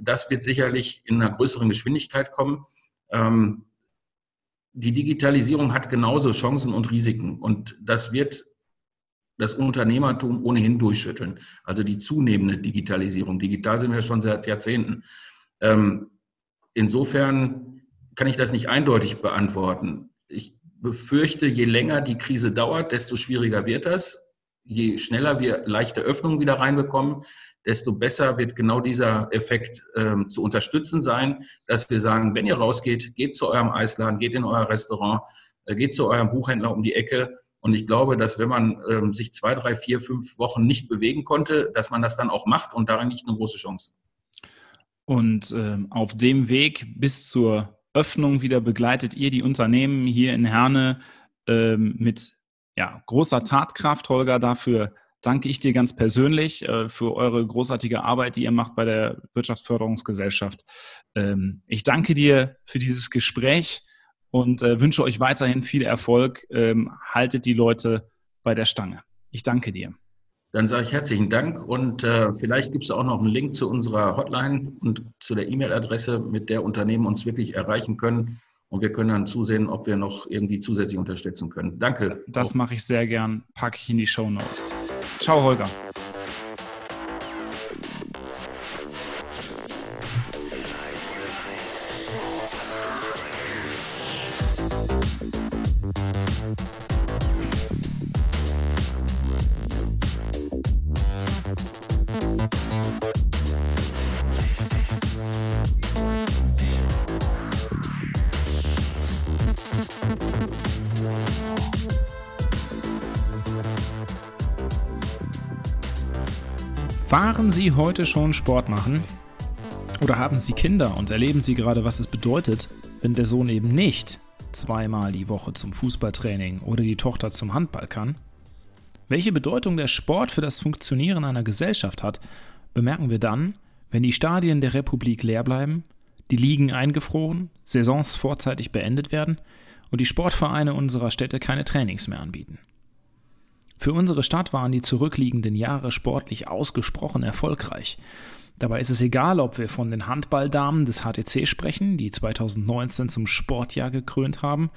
Das wird sicherlich in einer größeren Geschwindigkeit kommen. Ähm, die Digitalisierung hat genauso Chancen und Risiken. Und das wird das Unternehmertum ohnehin durchschütteln. Also die zunehmende Digitalisierung. Digital sind wir schon seit Jahrzehnten. Ähm, insofern kann ich das nicht eindeutig beantworten. Ich befürchte, je länger die Krise dauert, desto schwieriger wird das. Je schneller wir leichte Öffnungen wieder reinbekommen, desto besser wird genau dieser Effekt ähm, zu unterstützen sein, dass wir sagen, wenn ihr rausgeht, geht zu eurem Eisladen, geht in euer Restaurant, äh, geht zu eurem Buchhändler um die Ecke Und ich glaube, dass wenn man ähm, sich zwei, drei, vier, fünf Wochen nicht bewegen konnte, dass man das dann auch macht und darin nicht eine große Chance.
Und ähm, auf dem Weg bis zur Öffnung wieder begleitet ihr die Unternehmen hier in Herne ähm, mit ja, großer Tatkraft, Holger. Dafür danke ich dir ganz persönlich äh, für eure großartige Arbeit, die ihr macht bei der Wirtschaftsförderungsgesellschaft. Ähm, ich danke dir für dieses Gespräch und äh, wünsche euch weiterhin viel Erfolg. Ähm, haltet die Leute bei der Stange. Ich danke dir.
Dann sage ich herzlichen Dank und äh, vielleicht gibt es auch noch einen Link zu unserer Hotline und zu der E-Mail-Adresse, mit der Unternehmen uns wirklich erreichen können. Und wir können dann zusehen, ob wir noch irgendwie zusätzlich unterstützen können. Danke.
Das mache ich sehr gern. Packe ich in die Show Notes. Ciao, Holger. Waren Sie heute schon Sport machen? Oder haben Sie Kinder und erleben Sie gerade, was es bedeutet, wenn der Sohn eben nicht zweimal die Woche zum Fußballtraining oder die Tochter zum Handball kann? Welche Bedeutung der Sport für das Funktionieren einer Gesellschaft hat, bemerken wir dann, wenn die Stadien der Republik leer bleiben, die Ligen eingefroren, Saisons vorzeitig beendet werden und die Sportvereine unserer Städte keine Trainings mehr anbieten. Für unsere Stadt waren die zurückliegenden Jahre sportlich ausgesprochen erfolgreich. Dabei ist es egal, ob wir von den Handballdamen des HTC sprechen, die 2019 zum Sportjahr gekrönt haben,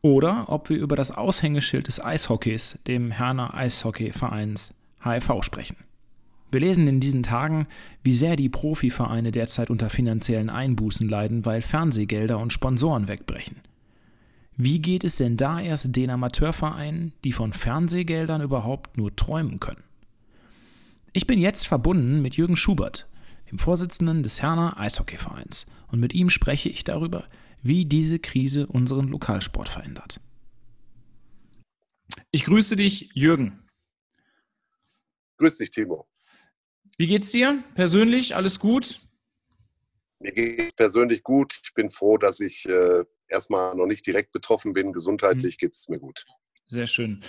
oder ob wir über das Aushängeschild des Eishockeys, dem Herner Eishockeyvereins HFV, sprechen. Wir lesen in diesen Tagen, wie sehr die Profivereine derzeit unter finanziellen Einbußen leiden, weil Fernsehgelder und Sponsoren wegbrechen. Wie geht es denn da erst den Amateurvereinen, die von Fernsehgeldern überhaupt nur träumen können? Ich bin jetzt verbunden mit Jürgen Schubert, dem Vorsitzenden des Herner Eishockeyvereins, und mit ihm spreche ich darüber, wie diese Krise unseren Lokalsport verändert. Ich grüße dich, Jürgen.
Grüß dich, Timo.
Wie geht's dir persönlich? Alles gut?
Mir geht es persönlich gut. Ich bin froh, dass ich äh, erstmal noch nicht direkt betroffen bin. Gesundheitlich mhm. geht es mir gut.
Sehr schön.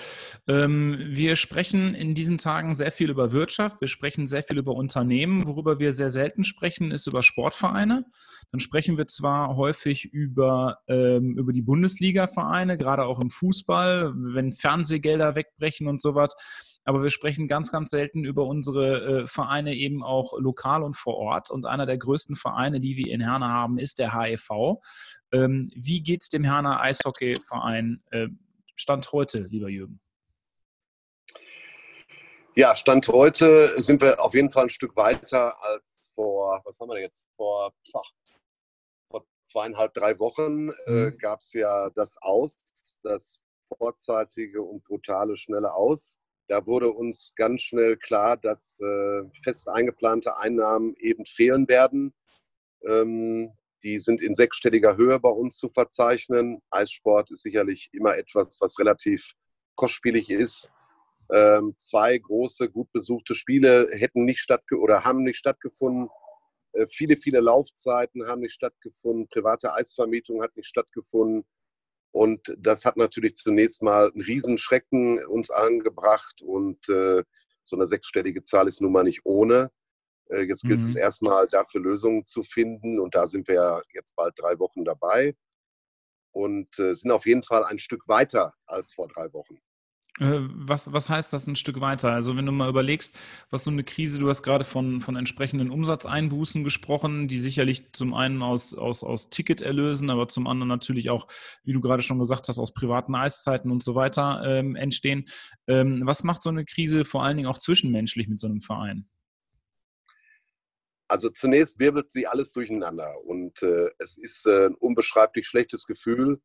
Ähm, wir sprechen in diesen Tagen sehr viel über Wirtschaft, wir sprechen sehr viel über Unternehmen. Worüber wir sehr selten sprechen, ist über Sportvereine. Dann sprechen wir zwar häufig über, ähm, über die Bundesliga-Vereine, gerade auch im Fußball, wenn Fernsehgelder wegbrechen und sowas aber wir sprechen ganz, ganz selten über unsere äh, Vereine eben auch lokal und vor Ort. Und einer der größten Vereine, die wir in Herne haben, ist der HEV. Ähm, wie geht es dem Herner Eishockeyverein äh, Stand heute, lieber Jürgen?
Ja, Stand heute sind wir auf jeden Fall ein Stück weiter als vor, was haben wir jetzt, vor, vor zweieinhalb, drei Wochen äh, mhm. gab es ja das Aus, das vorzeitige und brutale, schnelle Aus. Da wurde uns ganz schnell klar, dass äh, fest eingeplante Einnahmen eben fehlen werden. Ähm, die sind in sechsstelliger Höhe bei uns zu verzeichnen. Eissport ist sicherlich immer etwas, was relativ kostspielig ist. Ähm, zwei große, gut besuchte Spiele hätten nicht stattgefunden oder haben nicht stattgefunden. Äh, viele, viele Laufzeiten haben nicht stattgefunden. Private Eisvermietung hat nicht stattgefunden. Und das hat natürlich zunächst mal einen Riesenschrecken uns angebracht. Und äh, so eine sechsstellige Zahl ist nun mal nicht ohne. Äh, jetzt gilt mhm. es erstmal dafür Lösungen zu finden. Und da sind wir ja jetzt bald drei Wochen dabei. Und äh, sind auf jeden Fall ein Stück weiter als vor drei Wochen.
Äh, was, was heißt das ein Stück weiter? Also wenn du mal überlegst, was so eine Krise, du hast gerade von, von entsprechenden Umsatzeinbußen gesprochen, die sicherlich zum einen aus, aus, aus Ticketerlösen, aber zum anderen natürlich auch, wie du gerade schon gesagt hast, aus privaten Eiszeiten und so weiter ähm, entstehen. Ähm, was macht so eine Krise vor allen Dingen auch zwischenmenschlich mit so einem Verein?
Also zunächst wirbelt sie alles durcheinander und äh, es ist äh, ein unbeschreiblich schlechtes Gefühl,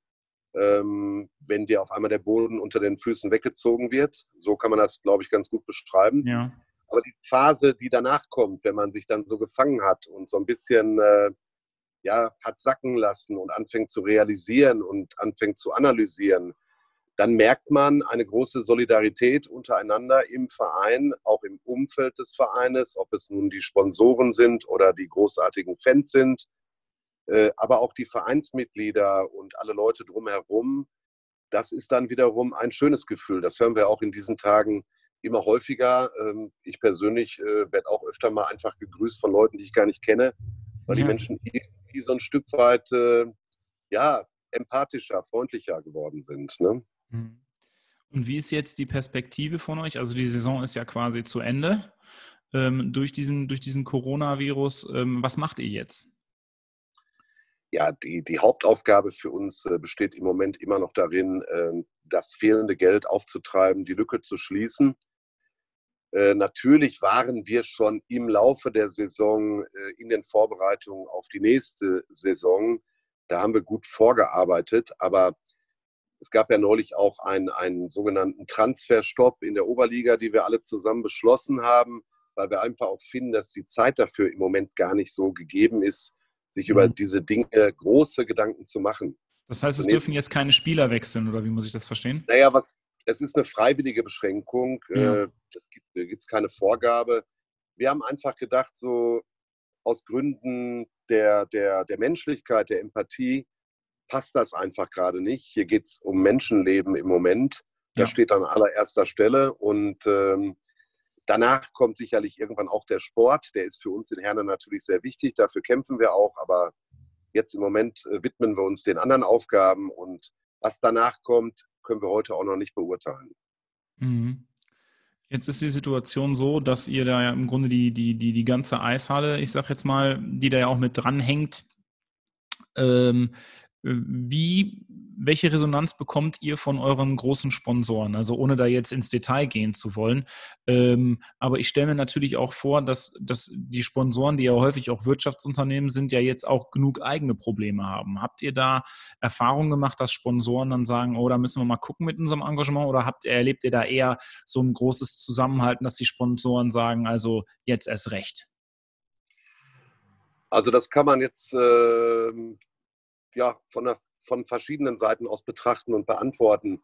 ähm, wenn dir auf einmal der Boden unter den Füßen weggezogen wird. So kann man das, glaube ich, ganz gut beschreiben.
Ja.
Aber die Phase, die danach kommt, wenn man sich dann so gefangen hat und so ein bisschen äh, ja, hat sacken lassen und anfängt zu realisieren und anfängt zu analysieren, dann merkt man eine große Solidarität untereinander im Verein, auch im Umfeld des Vereines, ob es nun die Sponsoren sind oder die großartigen Fans sind, äh, aber auch die Vereinsmitglieder und alle Leute drumherum. Das ist dann wiederum ein schönes Gefühl. Das hören wir auch in diesen Tagen immer häufiger. Ähm, ich persönlich äh, werde auch öfter mal einfach gegrüßt von Leuten, die ich gar nicht kenne, weil ja. die Menschen irgendwie so ein Stück weit äh, ja, empathischer, freundlicher geworden sind. Ne?
Mhm. Und wie ist jetzt die Perspektive von euch? Also die Saison ist ja quasi zu Ende ähm, durch diesen, durch diesen Coronavirus. Ähm, was macht ihr jetzt?
Ja, die, die Hauptaufgabe für uns äh, besteht im Moment immer noch darin, äh, das fehlende Geld aufzutreiben, die Lücke zu schließen. Äh, natürlich waren wir schon im Laufe der Saison äh, in den Vorbereitungen auf die nächste Saison. Da haben wir gut vorgearbeitet, aber es gab ja neulich auch einen, einen sogenannten Transferstopp in der Oberliga, die wir alle zusammen beschlossen haben, weil wir einfach auch finden, dass die Zeit dafür im Moment gar nicht so gegeben ist, sich mhm. über diese Dinge große Gedanken zu machen.
Das heißt, es dürfen jetzt keine Spieler wechseln, oder wie muss ich das verstehen?
Naja, was, es ist eine freiwillige Beschränkung. Ja. Äh, es gibt es keine Vorgabe. Wir haben einfach gedacht, so aus Gründen der, der, der Menschlichkeit, der Empathie, passt das einfach gerade nicht. Hier geht es um Menschenleben im Moment. Das ja. steht an allererster Stelle. Und ähm, danach kommt sicherlich irgendwann auch der Sport. Der ist für uns in Herne natürlich sehr wichtig. Dafür kämpfen wir auch. Aber jetzt im Moment äh, widmen wir uns den anderen Aufgaben. Und was danach kommt, können wir heute auch noch nicht beurteilen.
Mhm. Jetzt ist die Situation so, dass ihr da ja im Grunde die, die, die, die ganze Eishalle, ich sag jetzt mal, die da ja auch mit dranhängt, ähm, wie, welche Resonanz bekommt ihr von euren großen Sponsoren? Also ohne da jetzt ins Detail gehen zu wollen. Ähm, aber ich stelle mir natürlich auch vor, dass, dass die Sponsoren, die ja häufig auch Wirtschaftsunternehmen sind, ja jetzt auch genug eigene Probleme haben. Habt ihr da Erfahrungen gemacht, dass Sponsoren dann sagen, oh, da müssen wir mal gucken mit unserem Engagement? Oder habt erlebt ihr da eher so ein großes Zusammenhalten, dass die Sponsoren sagen, also jetzt erst recht?
Also das kann man jetzt äh, ja, von, der, von verschiedenen Seiten aus betrachten und beantworten.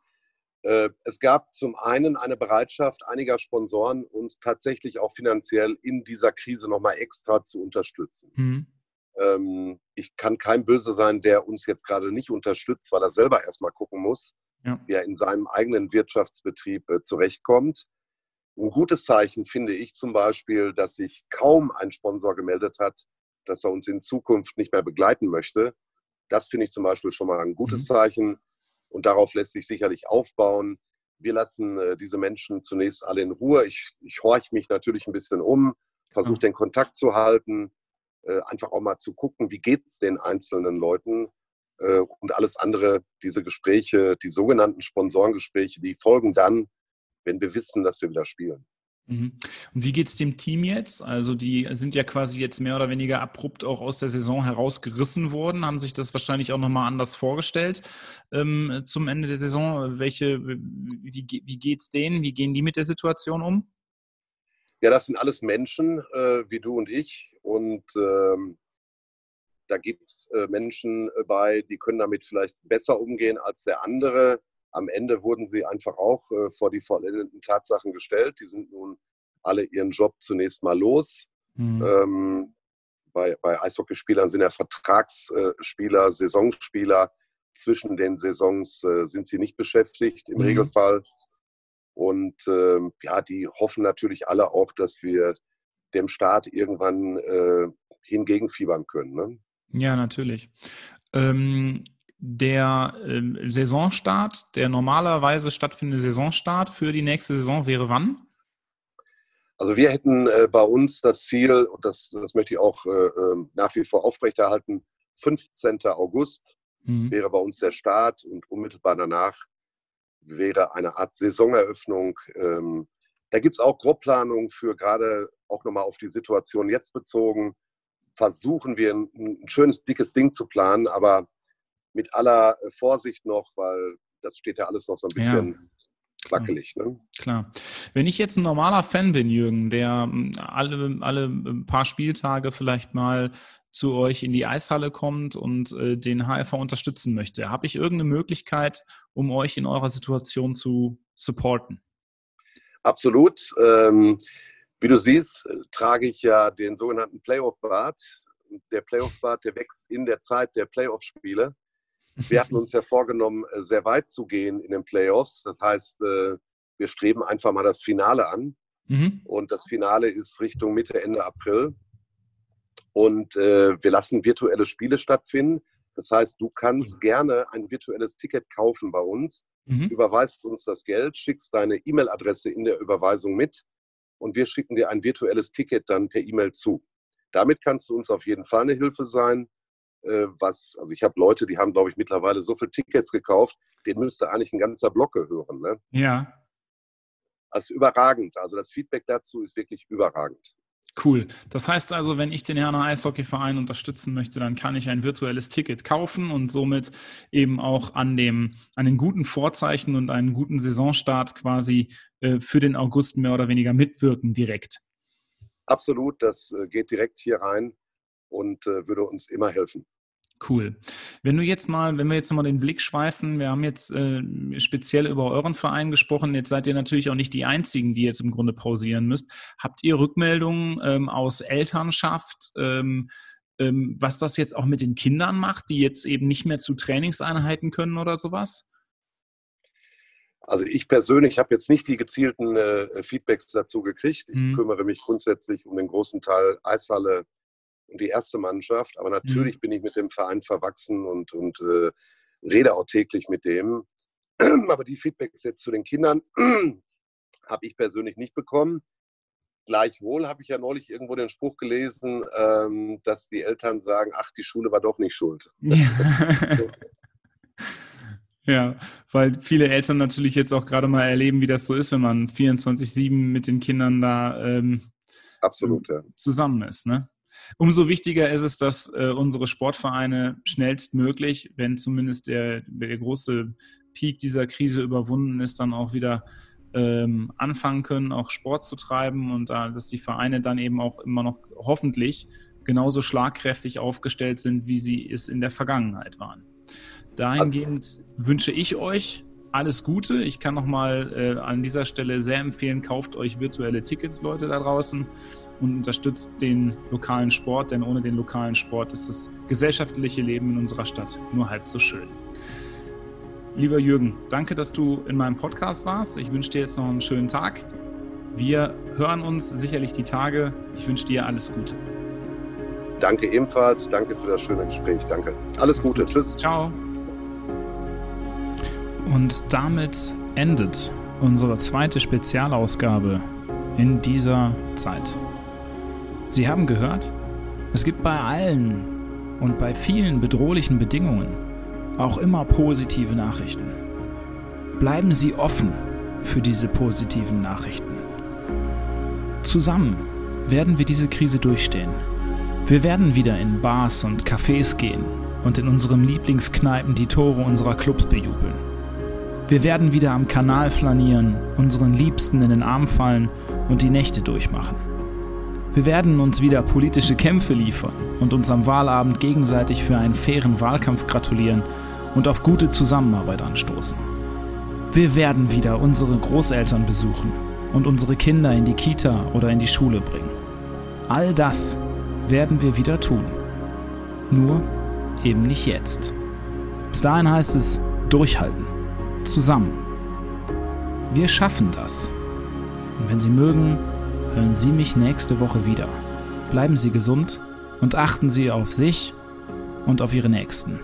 Äh, es gab zum einen eine Bereitschaft einiger Sponsoren, uns tatsächlich auch finanziell in dieser Krise nochmal extra zu unterstützen. Mhm. Ähm, ich kann kein Böse sein, der uns jetzt gerade nicht unterstützt, weil er selber erstmal gucken muss, ja. wie er in seinem eigenen Wirtschaftsbetrieb äh, zurechtkommt. Ein gutes Zeichen finde ich zum Beispiel, dass sich kaum ein Sponsor gemeldet hat, dass er uns in Zukunft nicht mehr begleiten möchte. Das finde ich zum Beispiel schon mal ein gutes mhm. Zeichen und darauf lässt sich sicherlich aufbauen. Wir lassen äh, diese Menschen zunächst alle in Ruhe. Ich, ich horche mich natürlich ein bisschen um, versuche den Kontakt zu halten, äh, einfach auch mal zu gucken, wie geht es den einzelnen Leuten. Äh, und alles andere, diese Gespräche, die sogenannten Sponsorengespräche, die folgen dann, wenn wir wissen, dass wir wieder spielen.
Mhm. Und wie geht es dem Team jetzt? Also die sind ja quasi jetzt mehr oder weniger abrupt auch aus der Saison herausgerissen worden, haben sich das wahrscheinlich auch nochmal anders vorgestellt ähm, zum Ende der Saison. Welche, wie, wie geht es denen? Wie gehen die mit der Situation um?
Ja, das sind alles Menschen äh, wie du und ich. Und ähm, da gibt es äh, Menschen bei, die können damit vielleicht besser umgehen als der andere am Ende wurden sie einfach auch äh, vor die vollendeten Tatsachen gestellt. Die sind nun alle ihren Job zunächst mal los. Mhm. Ähm, bei, bei Eishockeyspielern sind ja Vertragsspieler, Saisonspieler. Zwischen den Saisons äh, sind sie nicht beschäftigt im mhm. Regelfall. Und ähm, ja, die hoffen natürlich alle auch, dass wir dem Staat irgendwann äh, hingegenfiebern können. Ne?
Ja, natürlich. Ähm, der ähm, Saisonstart, der normalerweise stattfindende Saisonstart für die nächste Saison wäre wann?
Also wir hätten äh, bei uns das Ziel, und das, das möchte ich auch äh, ähm, nach wie vor aufrechterhalten, 15. August mhm. wäre bei uns der Start und unmittelbar danach wäre eine Art Saisoneröffnung. Ähm, da gibt es auch Grobplanungen für gerade auch nochmal auf die Situation jetzt bezogen. Versuchen wir ein, ein schönes, dickes Ding zu planen, aber mit aller äh, Vorsicht noch, weil das steht ja alles noch so ein bisschen wackelig.
Ne? Klar. Wenn ich jetzt ein normaler Fan bin, Jürgen, der hm, alle, alle paar Spieltage vielleicht mal zu euch in die Eishalle kommt und äh, den HFV unterstützen möchte, habe ich irgendeine Möglichkeit, um euch in eurer Situation zu supporten?
Absolut. Ähm, wie du siehst, trage ich ja den sogenannten Playoff-Bart. Der Playoff-Bart, der wächst in der Zeit der Playoff-Spiele. Wir hatten uns ja vorgenommen, äh, sehr weit zu gehen in den Playoffs. Das heißt, äh, wir streben einfach mal das Finale an. Mhm. Und das Finale ist Richtung Mitte, Ende April. Und äh, wir lassen virtuelle Spiele stattfinden. Das heißt, du kannst mhm. gerne ein virtuelles Ticket kaufen bei uns, mhm. überweist uns das Geld, schickst deine E-Mail-Adresse in der Überweisung mit und wir schicken dir ein virtuelles Ticket dann per E-Mail zu. Damit kannst du uns auf jeden Fall eine Hilfe sein. Äh, was, also ich habe Leute, die haben, glaube ich, mittlerweile so viele Tickets gekauft, den müsste eigentlich ein ganzer Block gehören. Ne?
Ja.
Also überragend. Also das Feedback dazu ist wirklich überragend.
Cool. Das heißt also, wenn ich den Herner Eishockeyverein unterstützen möchte, dann kann ich ein virtuelles Ticket kaufen und somit eben auch an dem, an den guten Vorzeichen und einen guten Saisonstart quasi äh, für den August mehr oder weniger mitwirken direkt.
Absolut, das äh, geht direkt hier rein und äh, würde uns immer helfen.
Cool. Wenn du jetzt mal, wenn wir jetzt nochmal den Blick schweifen, wir haben jetzt äh, speziell über euren Verein gesprochen, jetzt seid ihr natürlich auch nicht die Einzigen, die jetzt im Grunde pausieren müsst. Habt ihr Rückmeldungen ähm, aus Elternschaft, ähm, ähm, was das jetzt auch mit den Kindern macht, die jetzt eben nicht mehr zu Trainingseinheiten können oder sowas?
Also ich persönlich habe jetzt nicht die gezielten äh, Feedbacks dazu gekriegt. Ich mhm. kümmere mich grundsätzlich um den großen Teil Eishalle, und die erste Mannschaft. Aber natürlich mhm. bin ich mit dem Verein verwachsen und, und äh, rede auch täglich mit dem. Aber die Feedbacks jetzt zu den Kindern habe ich persönlich nicht bekommen. Gleichwohl habe ich ja neulich irgendwo den Spruch gelesen, ähm, dass die Eltern sagen, ach, die Schule war doch nicht schuld.
Ja. ja, weil viele Eltern natürlich jetzt auch gerade mal erleben, wie das so ist, wenn man 24-7 mit den Kindern da ähm,
Absolut, ja.
zusammen ist. Ne? Umso wichtiger ist es, dass äh, unsere Sportvereine schnellstmöglich, wenn zumindest der, der große Peak dieser Krise überwunden ist, dann auch wieder ähm, anfangen können, auch Sport zu treiben und äh, dass die Vereine dann eben auch immer noch hoffentlich genauso schlagkräftig aufgestellt sind, wie sie es in der Vergangenheit waren. Dahingehend wünsche ich euch alles Gute. Ich kann nochmal äh, an dieser Stelle sehr empfehlen, kauft euch virtuelle Tickets, Leute da draußen und unterstützt den lokalen Sport, denn ohne den lokalen Sport ist das gesellschaftliche Leben in unserer Stadt nur halb so schön. Lieber Jürgen, danke, dass du in meinem Podcast warst. Ich wünsche dir jetzt noch einen schönen Tag. Wir hören uns sicherlich die Tage. Ich wünsche dir alles Gute.
Danke ebenfalls. Danke für das schöne Gespräch. Danke. Alles, alles Gute. Gut. Tschüss.
Ciao. Und damit endet unsere zweite Spezialausgabe in dieser Zeit. Sie haben gehört, es gibt bei allen und bei vielen bedrohlichen Bedingungen auch immer positive Nachrichten. Bleiben Sie offen für diese positiven Nachrichten. Zusammen werden wir diese Krise durchstehen. Wir werden wieder in Bars und Cafés gehen und in unseren Lieblingskneipen die Tore unserer Clubs bejubeln. Wir werden wieder am Kanal flanieren, unseren Liebsten in den Arm fallen und die Nächte durchmachen. Wir werden uns wieder politische Kämpfe liefern und uns am Wahlabend gegenseitig für einen fairen Wahlkampf gratulieren und auf gute Zusammenarbeit anstoßen. Wir werden wieder unsere Großeltern besuchen und unsere Kinder in die Kita oder in die Schule bringen. All das werden wir wieder tun. Nur eben nicht jetzt. Bis dahin heißt es durchhalten. Zusammen. Wir schaffen das. Und wenn Sie mögen, hören Sie mich nächste Woche wieder. Bleiben Sie gesund und achten Sie auf sich und auf Ihre Nächsten.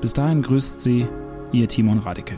Bis dahin grüßt Sie Ihr Timon Radike.